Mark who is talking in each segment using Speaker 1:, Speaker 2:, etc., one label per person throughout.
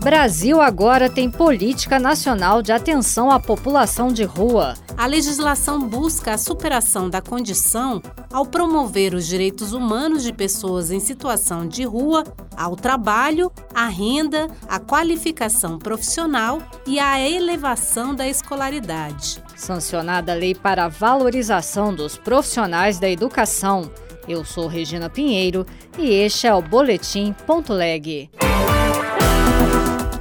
Speaker 1: Brasil agora tem política nacional de atenção à população de rua.
Speaker 2: A legislação busca a superação da condição ao promover os direitos humanos de pessoas em situação de rua ao trabalho, à renda, à qualificação profissional e à elevação da escolaridade.
Speaker 1: Sancionada a lei para a valorização dos profissionais da educação. Eu sou Regina Pinheiro e este é o Boletim Ponto Leg.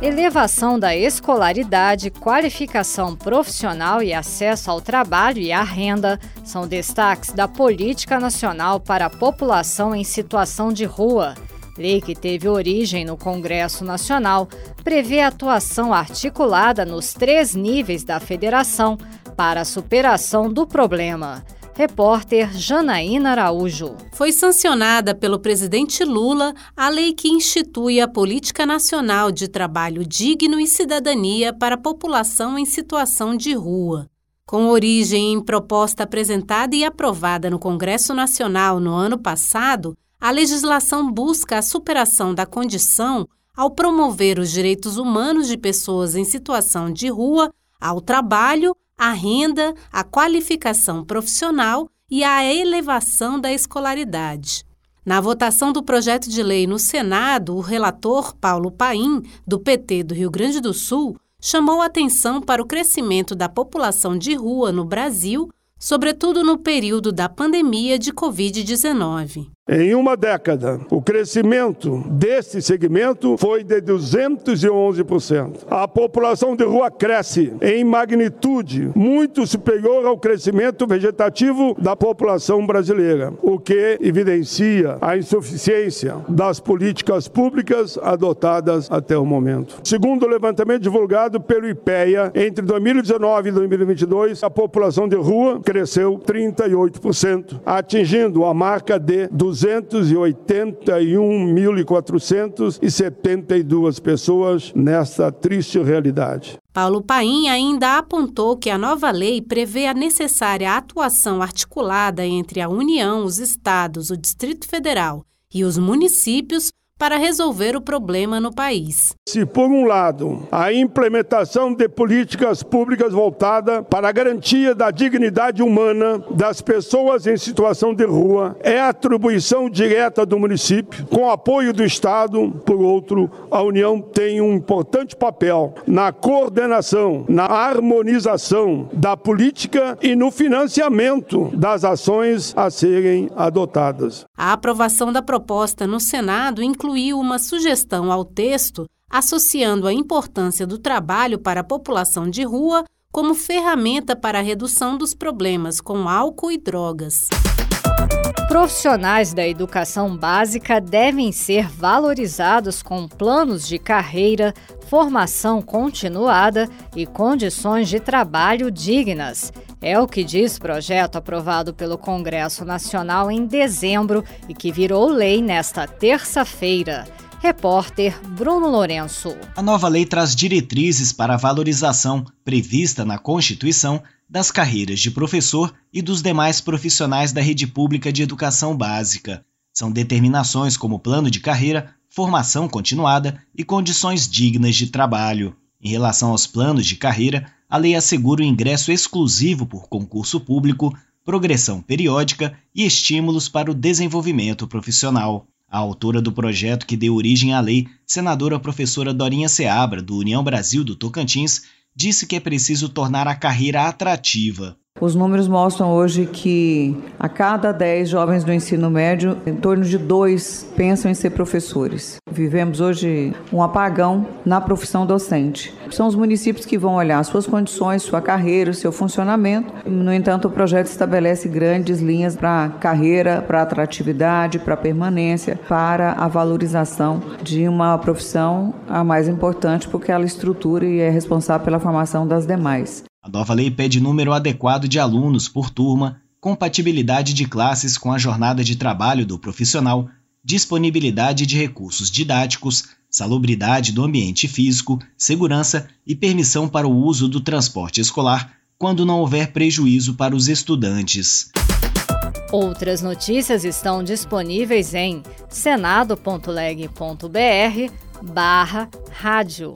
Speaker 1: Elevação da escolaridade, qualificação profissional e acesso ao trabalho e à renda são destaques da Política Nacional para a População em Situação de Rua. Lei que teve origem no Congresso Nacional prevê atuação articulada nos três níveis da federação para a superação do problema. Repórter Janaína Araújo.
Speaker 2: Foi sancionada pelo presidente Lula a lei que institui a Política Nacional de Trabalho Digno e Cidadania para a População em Situação de Rua. Com origem em proposta apresentada e aprovada no Congresso Nacional no ano passado, a legislação busca a superação da condição ao promover os direitos humanos de pessoas em situação de rua ao trabalho, a renda, a qualificação profissional e a elevação da escolaridade. Na votação do projeto de lei no Senado, o relator Paulo Paim, do PT do Rio Grande do Sul, chamou atenção para o crescimento da população de rua no Brasil, sobretudo no período da pandemia de Covid-19.
Speaker 3: Em uma década, o crescimento desse segmento foi de 211%. A população de rua cresce em magnitude muito superior ao crescimento vegetativo da população brasileira, o que evidencia a insuficiência das políticas públicas adotadas até o momento. Segundo o levantamento divulgado pelo IPEA, entre 2019 e 2022, a população de rua cresceu 38%, atingindo a marca de 200 281.472 pessoas nesta triste realidade.
Speaker 2: Paulo Paim ainda apontou que a nova lei prevê a necessária atuação articulada entre a União, os estados, o Distrito Federal e os municípios para resolver o problema no país.
Speaker 3: Se, por um lado, a implementação de políticas públicas voltada para a garantia da dignidade humana das pessoas em situação de rua é atribuição direta do município, com apoio do Estado, por outro, a União tem um importante papel na coordenação, na harmonização da política e no financiamento das ações a serem adotadas.
Speaker 2: A aprovação da proposta no Senado incluiu uma sugestão ao texto associando a importância do trabalho para a população de rua como ferramenta para a redução dos problemas com álcool e drogas.
Speaker 1: Profissionais da educação básica devem ser valorizados com planos de carreira, formação continuada e condições de trabalho dignas. É o que diz projeto aprovado pelo Congresso Nacional em dezembro e que virou lei nesta terça-feira. Repórter Bruno Lourenço.
Speaker 4: A nova lei traz diretrizes para a valorização prevista na Constituição das carreiras de professor e dos demais profissionais da rede pública de educação básica. São determinações como plano de carreira, formação continuada e condições dignas de trabalho. Em relação aos planos de carreira, a lei assegura o ingresso exclusivo por concurso público, progressão periódica e estímulos para o desenvolvimento profissional. A autora do projeto que deu origem à lei, senadora professora Dorinha Seabra, do União Brasil do Tocantins, disse que é preciso tornar a carreira atrativa.
Speaker 5: Os números mostram hoje que a cada 10 jovens do ensino médio, em torno de dois pensam em ser professores. Vivemos hoje um apagão na profissão docente. São os municípios que vão olhar suas condições, sua carreira, seu funcionamento. No entanto, o projeto estabelece grandes linhas para carreira, para atratividade, para permanência, para a valorização de uma profissão a mais importante, porque ela estrutura e é responsável pela formação das demais.
Speaker 4: A nova lei pede número adequado de alunos por turma, compatibilidade de classes com a jornada de trabalho do profissional, disponibilidade de recursos didáticos, salubridade do ambiente físico, segurança e permissão para o uso do transporte escolar quando não houver prejuízo para os estudantes.
Speaker 1: Outras notícias estão disponíveis em senado.leg.br barra rádio.